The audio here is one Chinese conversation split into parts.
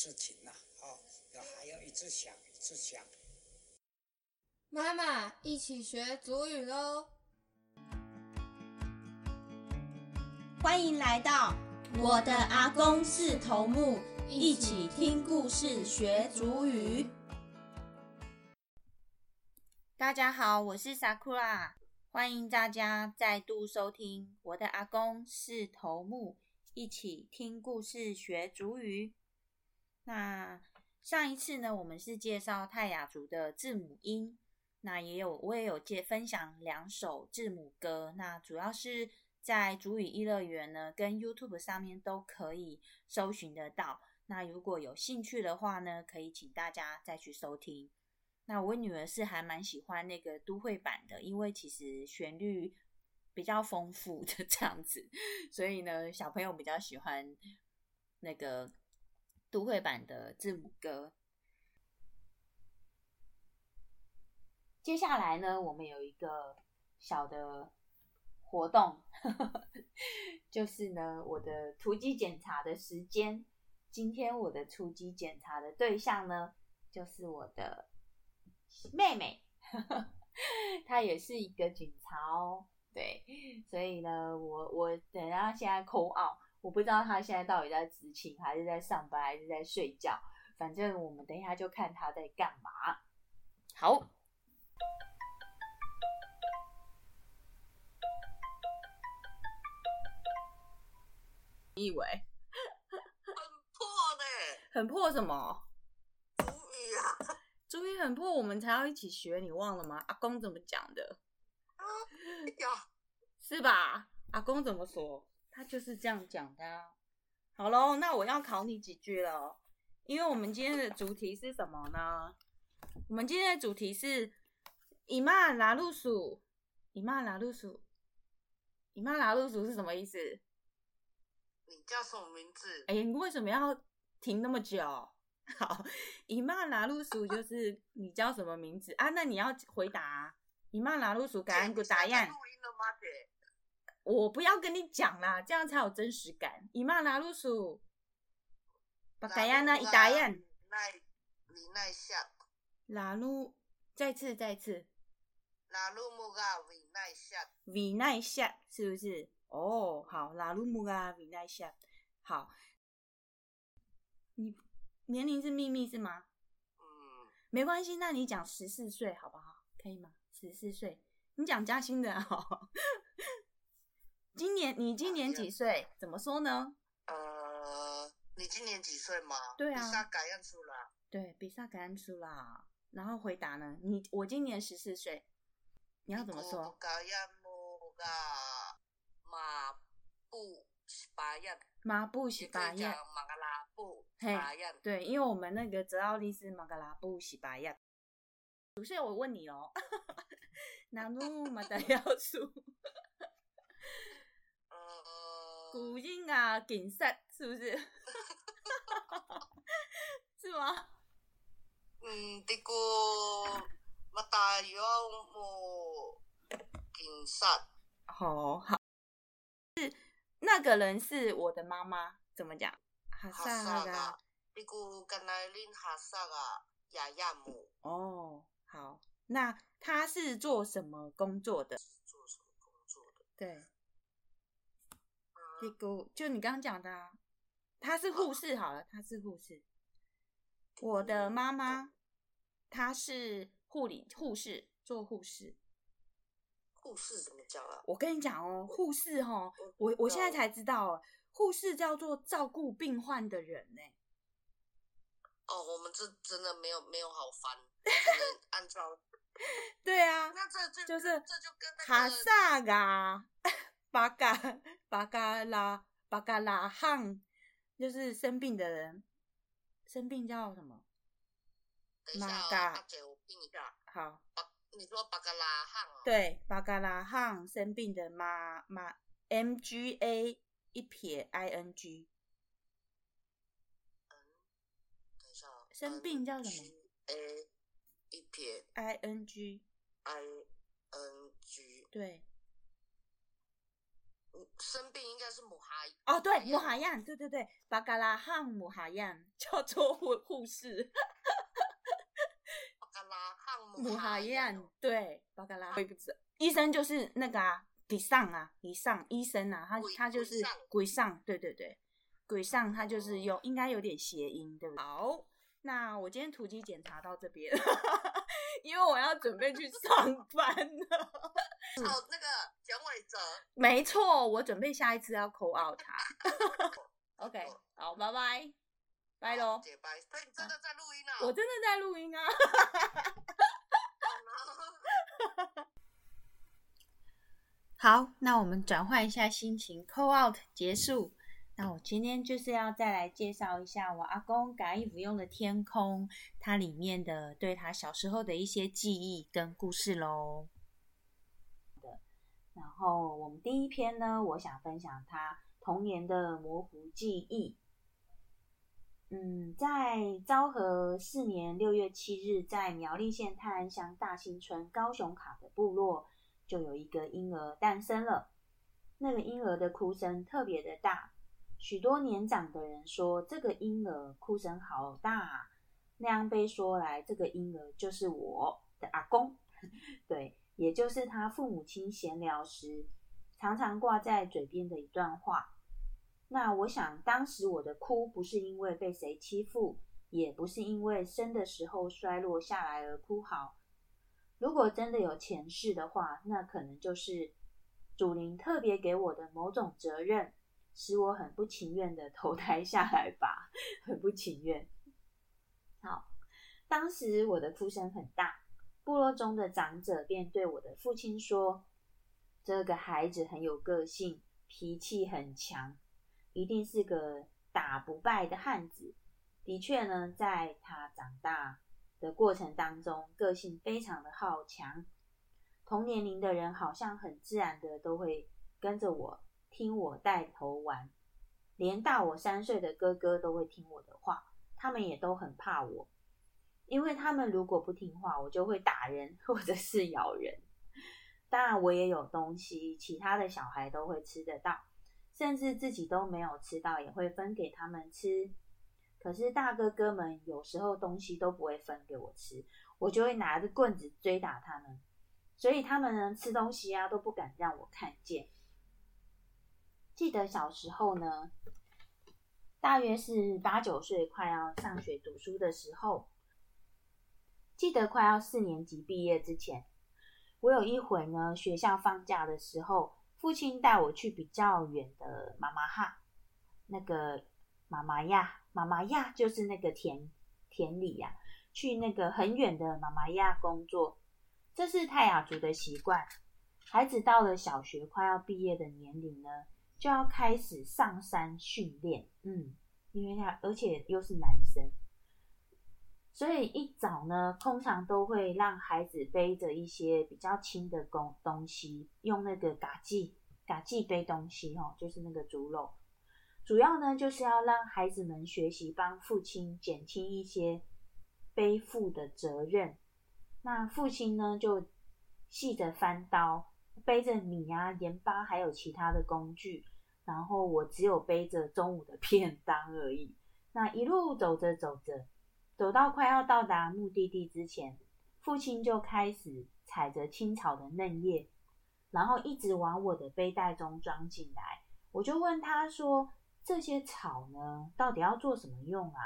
事情呐、哦，要还要一直想，一直想。妈妈，一起学祖语喽！欢迎来到我的阿公是头目，一起听故事学祖语。大家好，我是 Sakura，欢迎大家再度收听我的阿公是头目，一起听故事学主语。那上一次呢，我们是介绍泰雅族的字母音，那也有我也有介分享两首字母歌，那主要是在主语一乐园呢跟 YouTube 上面都可以搜寻得到。那如果有兴趣的话呢，可以请大家再去收听。那我女儿是还蛮喜欢那个都会版的，因为其实旋律比较丰富的 这样子，所以呢，小朋友比较喜欢那个都会版的字母歌。接下来呢，我们有一个小的活动，就是呢，我的突击检查的时间。今天我的突击检查的对象呢，就是我的妹妹，她也是一个警察哦。对，所以呢，我我等下现在口 out，我不知道他现在到底在执勤，还是在上班，还是在睡觉。反正我们等一下就看他在干嘛。好。你以为很破呢？很破什么？主语啊！主语很破，我们才要一起学，你忘了吗？阿公怎么讲的？啊呀，是吧？阿公怎么说？他就是这样讲的啊。好喽，那我要考你几句了，因为我们今天的主题是什么呢？我们今天的主题是以骂拉路鼠，以骂拉路鼠，以骂拉路鼠是什么意思？你叫什么名字？哎、你为什么要停那么久？好，以骂拉路鼠就是你叫什么名字啊？那你要回答、啊。以骂拉路鼠，感恩答案现在录。音了吗？姐，我不要跟你讲啦，这样才有真实感。以骂拉鲁鼠，巴嘎亚那一答案，奈你奈下，拉路，再次再次，拉鲁木嘎维奈下，维奈夏是不是？哦，好，拉路木嘎，维奈夏，好。你年龄是秘密是吗？嗯，没关系，那你讲十四岁好不好？可以吗？十四岁，你讲嘉兴的好。今年你今年几岁？怎么说呢？呃，你今年几岁吗？对啊比萨感恩出了，对，比萨感恩出啦。然后回答呢？你我今年十四岁，你要怎么说？马布十八样，马布洗也可以讲巴亚，马格拉布十嘿八样。对，因为我们那个泽奥利是马格拉布西巴亚。所以我问你哦，那努马达要出呃，古音啊，锦赛是不是？是吗？嗯，这个马达要木竞赛。好好，是那个人是我的妈妈，怎么讲？哈哈萨萨嘎噶，你姑跟来林哈萨啊雅亚姆哦，好，那他是做什么工作的？做什么工作的？对，这嗯，个就你刚刚讲的、啊，她是护士。好了，她是护士。我的妈妈，她是护理护士，做护士。护士怎么讲啊？我跟你讲哦，护士哦，我我我现在才知道哦，护士叫做照顾病患的人呢。哦，我们这真的没有没有好翻，按照。对啊，那这就就是这就跟那哈萨嘎 巴嘎 巴嘎拉巴嘎拉汉，就是生病的人，生病叫什么？马嘎阿姐我拼一下，好，巴你说巴嘎拉汉哦，，对，巴嘎拉汉生病的马马，M G A 一撇 I N G，等一下哦，生病叫什么？A 一撇？I N G，I N G，对，生病应该是母哈哦，对，母哈样，对对对，巴嘎拉汉母哈样 叫做护护士，巴嘎拉汉母哈哈样，对，巴嘎拉，我也不知道，医生就是那个啊，以上啊，以上医生啊，他他就是鬼上。鬼上，对对对，鬼上他就是有应该有点谐音，对不对？好，那我今天突击检查到这边，因为我要准备去上班了。哦，那个简伟哲，没错，我准备下一次要 call out 他。OK，好，拜拜，拜喽。姐拜，所以你真的在录音啊？我真的在录音啊。好，那我们转换一下心情，call out 结束。那我今天就是要再来介绍一下我阿公改衣服用的天空，它里面的对他小时候的一些记忆跟故事喽。然后我们第一篇呢，我想分享他童年的模糊记忆。嗯，在昭和四年六月七日，在苗栗县泰安乡大新村高雄卡的部落，就有一个婴儿诞生了。那个婴儿的哭声特别的大，许多年长的人说这个婴儿哭声好大啊。那样被说来，这个婴儿就是我的阿公，对。也就是他父母亲闲聊时常常挂在嘴边的一段话。那我想，当时我的哭不是因为被谁欺负，也不是因为生的时候衰落下来而哭嚎。如果真的有前世的话，那可能就是祖灵特别给我的某种责任，使我很不情愿的投胎下来吧，很不情愿。好，当时我的哭声很大。部落中的长者便对我的父亲说：“这个孩子很有个性，脾气很强，一定是个打不败的汉子。”的确呢，在他长大的过程当中，个性非常的好强。同年龄的人好像很自然的都会跟着我，听我带头玩，连大我三岁的哥哥都会听我的话，他们也都很怕我。因为他们如果不听话，我就会打人或者是咬人。当然，我也有东西，其他的小孩都会吃得到，甚至自己都没有吃到，也会分给他们吃。可是大哥哥们有时候东西都不会分给我吃，我就会拿着棍子追打他们，所以他们呢吃东西啊都不敢让我看见。记得小时候呢，大约是八九岁，快要上学读书的时候。记得快要四年级毕业之前，我有一回呢，学校放假的时候，父亲带我去比较远的妈妈哈，那个妈妈呀，妈妈呀，就是那个田田里呀，去那个很远的妈妈呀工作。这是泰雅族的习惯，孩子到了小学快要毕业的年龄呢，就要开始上山训练。嗯，因为他而且又是男生。所以一早呢，通常都会让孩子背着一些比较轻的东东西，用那个嘎记嘎记背东西哦，就是那个竹篓。主要呢，就是要让孩子们学习帮父亲减轻一些背负的责任。那父亲呢，就系着翻刀，背着米啊、盐巴，还有其他的工具。然后我只有背着中午的便当而已。那一路走着走着。走到快要到达目的地之前，父亲就开始踩着青草的嫩叶，然后一直往我的背带中装进来。我就问他说：“这些草呢，到底要做什么用啊？”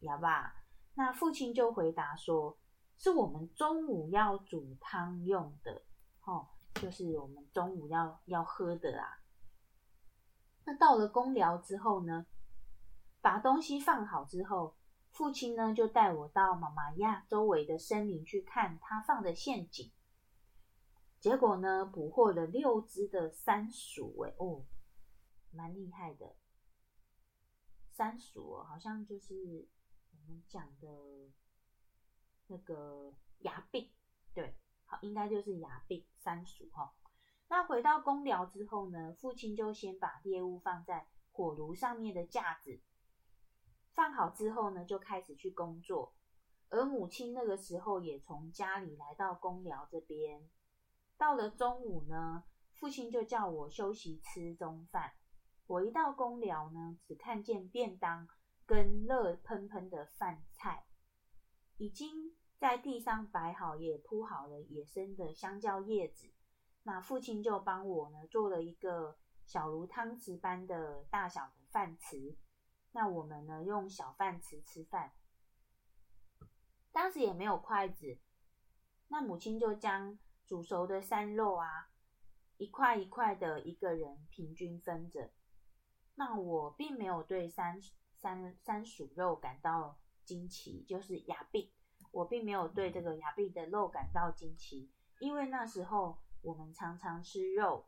哑巴，那父亲就回答说：“是我们中午要煮汤用的，哦，就是我们中午要要喝的啊。”那到了公寮之后呢，把东西放好之后。父亲呢，就带我到妈妈亚周围的森林去看他放的陷阱。结果呢，捕获了六只的山鼠，哎哦，蛮厉害的。山鼠哦，好像就是我们讲的那个崖壁，对，应该就是牙病三鼠哈。那回到公寮之后呢，父亲就先把猎物放在火炉上面的架子。放好之后呢，就开始去工作。而母亲那个时候也从家里来到公寮这边。到了中午呢，父亲就叫我休息吃中饭。我一到公寮呢，只看见便当跟热喷喷的饭菜，已经在地上摆好，也铺好了野生的香蕉叶子。那父亲就帮我呢做了一个小如汤匙般的大小的饭匙。那我们呢用小饭匙吃饭，当时也没有筷子。那母亲就将煮熟的山肉啊，一块一块的，一个人平均分着。那我并没有对山山山薯肉感到惊奇，就是牙病，我并没有对这个牙病的肉感到惊奇，因为那时候我们常常吃肉。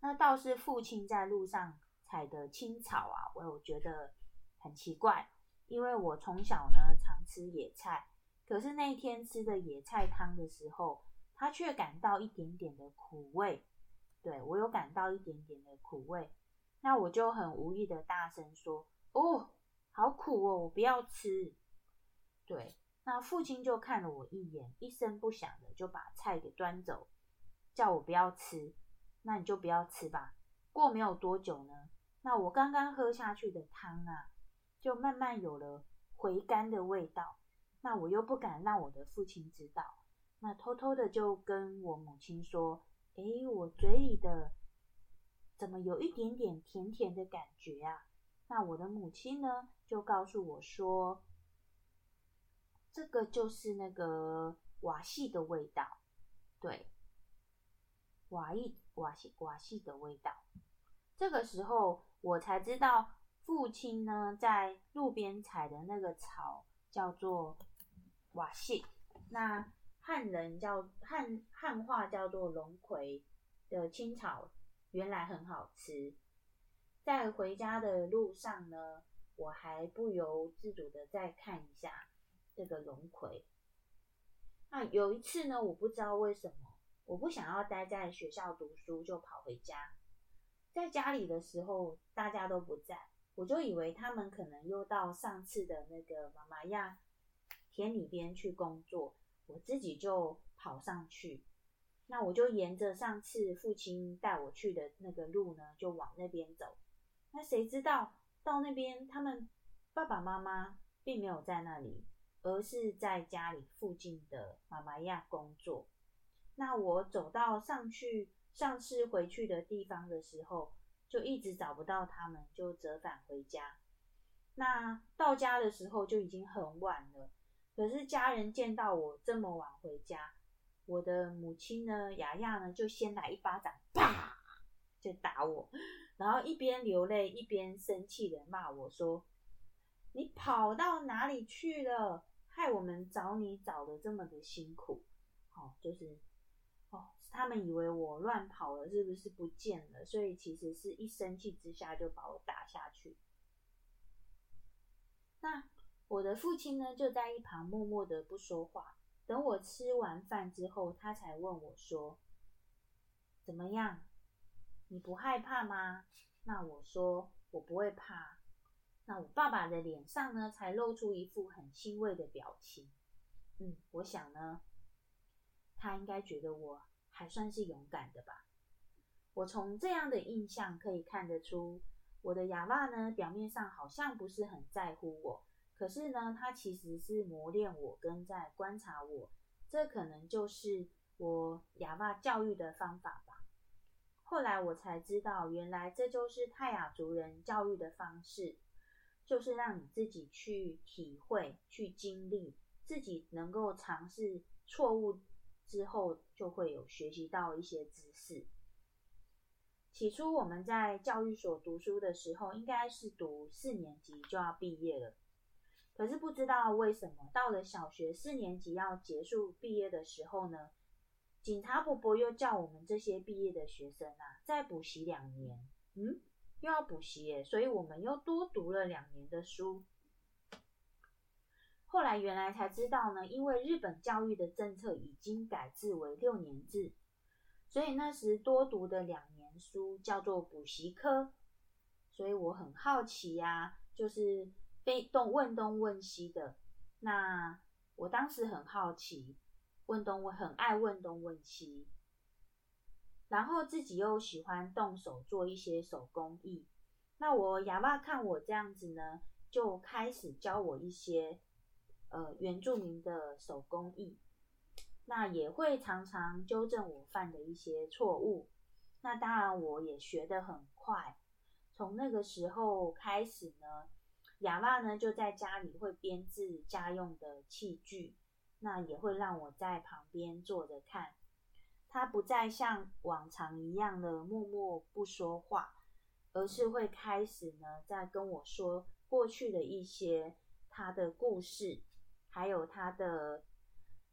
那倒是父亲在路上采的青草啊，我有觉得很奇怪，因为我从小呢常吃野菜，可是那一天吃的野菜汤的时候，他却感到一点点的苦味，对我有感到一点点的苦味。那我就很无意的大声说：“哦，好苦哦，我不要吃。”对，那父亲就看了我一眼，一声不响的就把菜给端走，叫我不要吃。那你就不要吃吧。过没有多久呢，那我刚刚喝下去的汤啊，就慢慢有了回甘的味道。那我又不敢让我的父亲知道，那偷偷的就跟我母亲说：“诶，我嘴里的。”怎么有一点点甜甜的感觉啊？那我的母亲呢，就告诉我说，这个就是那个瓦系的味道，对，瓦意瓦系瓦系的味道。这个时候我才知道，父亲呢在路边采的那个草叫做瓦系，那汉人叫汉汉话叫做龙葵的青草。原来很好吃，在回家的路上呢，我还不由自主的再看一下这个龙葵。那有一次呢，我不知道为什么，我不想要待在学校读书，就跑回家。在家里的时候，大家都不在，我就以为他们可能又到上次的那个妈妈亚田里边去工作，我自己就跑上去。那我就沿着上次父亲带我去的那个路呢，就往那边走。那谁知道到那边，他们爸爸妈妈并没有在那里，而是在家里附近的妈妈亚工作。那我走到上去上次回去的地方的时候，就一直找不到他们，就折返回家。那到家的时候就已经很晚了，可是家人见到我这么晚回家。我的母亲呢，雅雅呢，就先来一巴掌，啪，就打我，然后一边流泪一边生气的骂我说：“你跑到哪里去了？害我们找你找的这么的辛苦。”哦，就是哦，他们以为我乱跑了，是不是不见了？所以其实是一生气之下就把我打下去。那我的父亲呢，就在一旁默默的不说话。等我吃完饭之后，他才问我说：“怎么样？你不害怕吗？”那我说：“我不会怕。”那我爸爸的脸上呢，才露出一副很欣慰的表情。嗯，我想呢，他应该觉得我还算是勇敢的吧。我从这样的印象可以看得出，我的哑巴呢，表面上好像不是很在乎我。可是呢，他其实是磨练我跟在观察我，这可能就是我哑巴教育的方法吧。后来我才知道，原来这就是泰雅族人教育的方式，就是让你自己去体会、去经历，自己能够尝试错误之后，就会有学习到一些知识。起初我们在教育所读书的时候，应该是读四年级就要毕业了。可是不知道为什么，到了小学四年级要结束毕业的时候呢，警察伯伯又叫我们这些毕业的学生啊，再补习两年。嗯，又要补习耶，所以我们又多读了两年的书。后来原来才知道呢，因为日本教育的政策已经改制为六年制，所以那时多读的两年书叫做补习科。所以我很好奇呀，就是。被动问东问西的，那我当时很好奇，问东我很爱问东问西。然后自己又喜欢动手做一些手工艺。那我哑巴看我这样子呢，就开始教我一些呃原住民的手工艺。那也会常常纠正我犯的一些错误。那当然我也学得很快。从那个时候开始呢，哑巴呢就在家里会编制家用的器具，那也会让我在旁边坐着看。他不再像往常一样的默默不说话，而是会开始呢在跟我说过去的一些他的故事，还有他的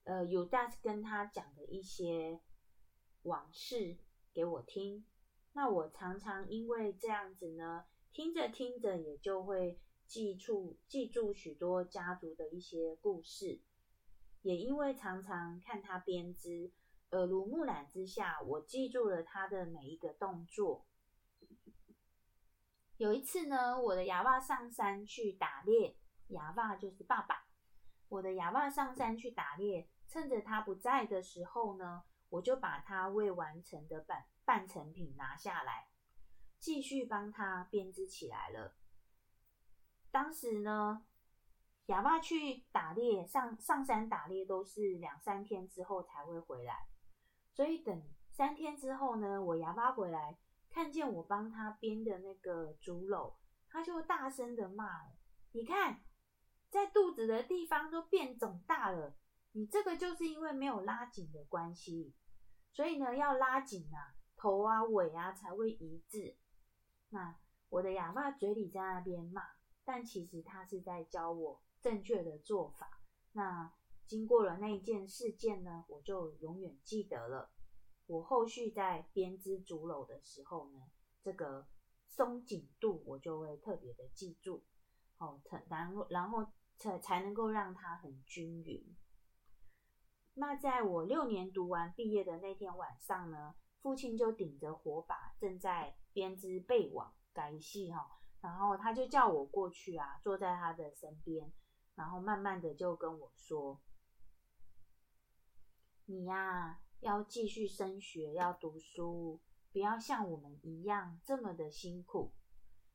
呃有大跟他讲的一些往事给我听。那我常常因为这样子呢，听着听着也就会记住记住许多家族的一些故事，也因为常常看他编织。耳濡目染之下，我记住了他的每一个动作。有一次呢，我的哑巴上山去打猎，哑巴就是爸爸。我的哑巴上山去打猎，趁着他不在的时候呢，我就把他未完成的半半成品拿下来，继续帮他编织起来了。当时呢。哑巴去打猎，上上山打猎都是两三天之后才会回来。所以等三天之后呢，我哑巴回来，看见我帮他编的那个竹篓，他就大声的骂了：“你看，在肚子的地方都变肿大了，你这个就是因为没有拉紧的关系。所以呢，要拉紧啊，头啊尾啊才会一致。”那我的哑巴嘴里在那边骂，但其实他是在教我正确的做法。那。经过了那一件事件呢，我就永远记得了。我后续在编织竹篓的时候呢，这个松紧度我就会特别的记住，哦，然后然后才才能够让它很均匀。那在我六年读完毕业的那天晚上呢，父亲就顶着火把正在编织被网改戏哈，然后他就叫我过去啊，坐在他的身边，然后慢慢的就跟我说。你呀，要继续升学，要读书，不要像我们一样这么的辛苦。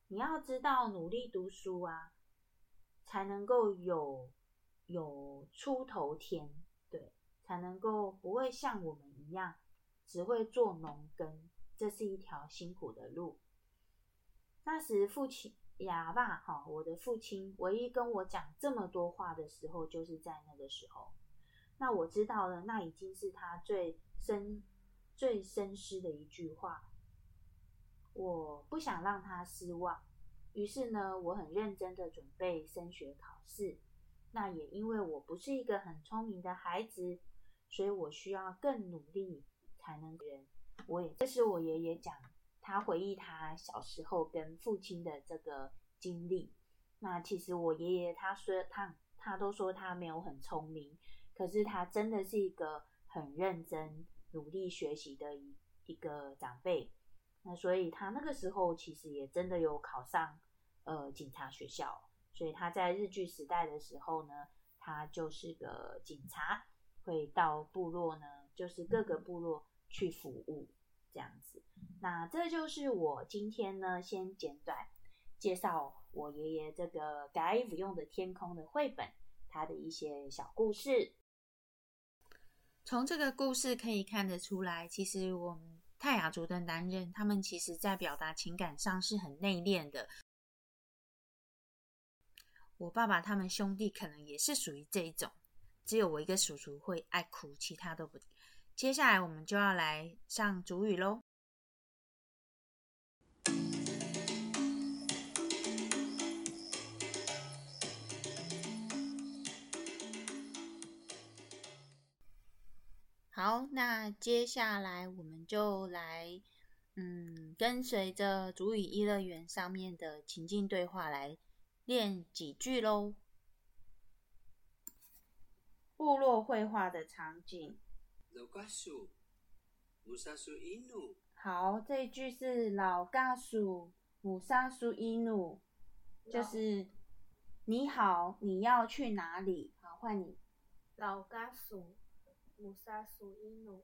你要知道，努力读书啊，才能够有有出头天，对，才能够不会像我们一样只会做农耕，这是一条辛苦的路。那时父亲哑巴哈，我的父亲唯一跟我讲这么多话的时候，就是在那个时候。那我知道了，那已经是他最深、最深思的一句话。我不想让他失望，于是呢，我很认真的准备升学考试。那也因为我不是一个很聪明的孩子，所以我需要更努力才能人。我也这是我爷爷讲，他回忆他小时候跟父亲的这个经历。那其实我爷爷他说他他都说他没有很聪明。可是他真的是一个很认真、努力学习的一一个长辈，那所以他那个时候其实也真的有考上呃警察学校，所以他在日据时代的时候呢，他就是个警察，会到部落呢，就是各个部落去服务这样子。那这就是我今天呢，先简短介绍我爷爷这个改不用的天空的绘本，他的一些小故事。从这个故事可以看得出来，其实我们泰雅族的男人，他们其实在表达情感上是很内敛的。我爸爸他们兄弟可能也是属于这一种，只有我一个叔叔会爱哭，其他都不。接下来我们就要来上主语喽。好，那接下来我们就来，嗯，跟随着主语一乐园上面的情境对话来练几句喽。部落绘画的场景。好，这一句是老嘎属母沙苏伊努，就是你好，你要去哪里？好，换你。老嘎属。姆沙苏伊努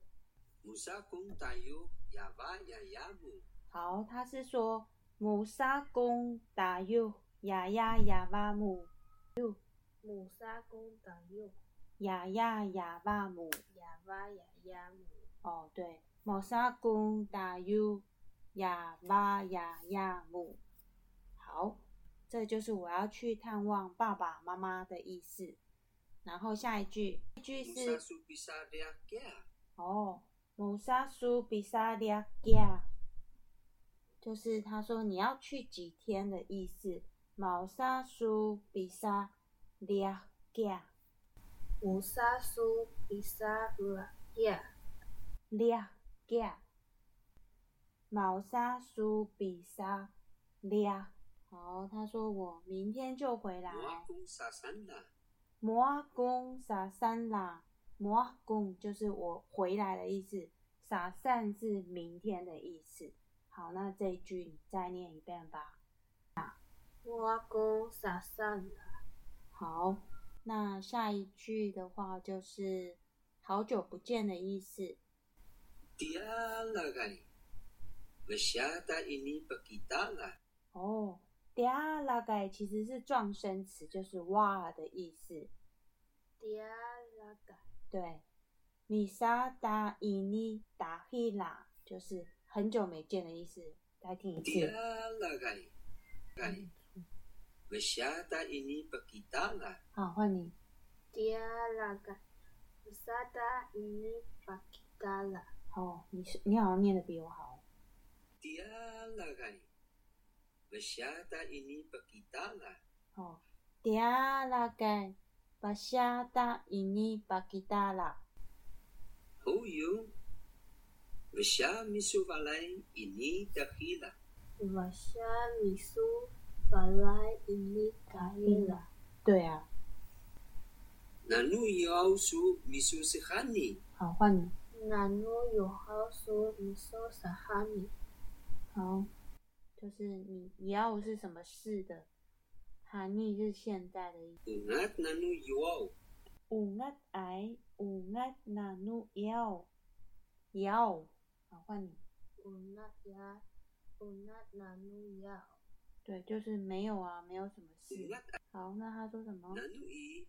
，Musa kung tayo yava yayamu. 好，他是说母沙公打又呀呀呀哇姆母沙公打右，呀呀呀哇姆。哑巴哑哑母。哦，对，母沙公打又呀哇呀呀姆。好，这就是我要去探望爸爸妈妈的意思。然后下一句，一句是.哦，母沙苏比萨利亚加，就是他说你要去几天的意思。毛沙苏比萨利亚加，母沙苏比萨拉亚，利亚加，毛沙苏比萨利亚。好，他说我明天就回来。摩阿公撒三啦，摩阿公就是我回来的意思，撒散是明天的意思。好，那这一句你再念一遍吧。摩阿公撒散了，好，那下一句的话就是好久不见的意思。Dia ini. 哦，嗲拉盖其实是撞声词，就是哇的意思。嗲拉盖，对，米沙达伊尼达希拉就是很久没见的意思。再听一次。lagay. Lagay. Masyada ini pakita la. 好，换你。嗲拉盖，米沙达伊尼巴基达拉，哦，你是你好像念的比我好。嗲拉盖不晓得印尼不地道啦。哦，听啦个，不晓得印尼不地道啦。好哟不晓得米发来印尼的去了。不晓得米发来印尼去了。对啊。那侬要数米苏是哈尼。好，换你。那侬要数米苏是哈尼。好。就是你你要是什么事的，含义是现在的意思。Ungat nanu yaw. 五月爱五月那努要要，好，换你。乌那亚乌那南努亚，对，就是没有啊，没有什么事。好，那他说什么？nanu i.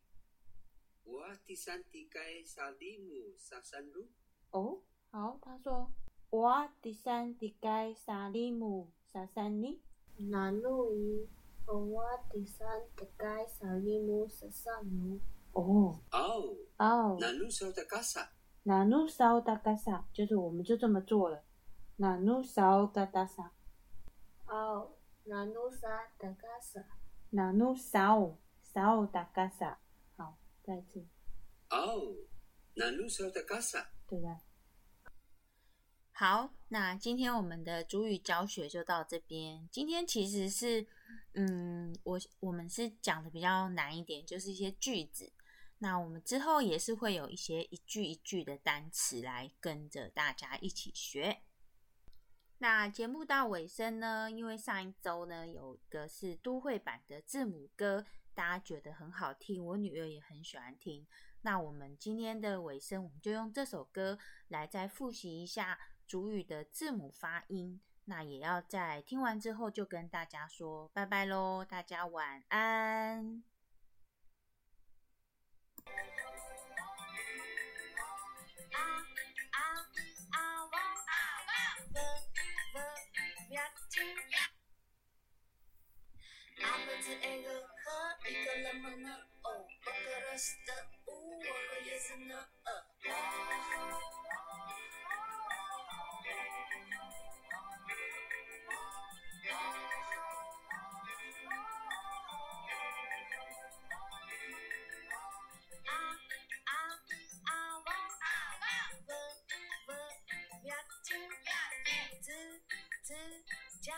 Wa tisanti kay salimu sa sanru. 哦，好，他说我第三第该沙利姆沙三尼。南努伊，我第三个该萨利姆萨萨努，哦 Aw. 哦，Nanu sa takasa. 那努烧的嘎萨，就是我们就这么做了。那努烧嘎达萨，哦南努萨德嘎萨，那路烧烧的嘎萨。好，再一次，Aw. Nanu sa takasa. 对吧？好，那今天我们的主语教学就到这边。今天其实是，嗯，我我们是讲的比较难一点，就是一些句子。那我们之后也是会有一些一句一句的单词来跟着大家一起学。那节目到尾声呢，因为上一周呢有一个是都会版的字母歌，大家觉得很好听，我女儿也很喜欢听。那我们今天的尾声，我们就用这首歌来再复习一下主语的字母发音。那也要在听完之后就跟大家说拜拜喽，大家晚安。阿婆子爱个喝一个冷加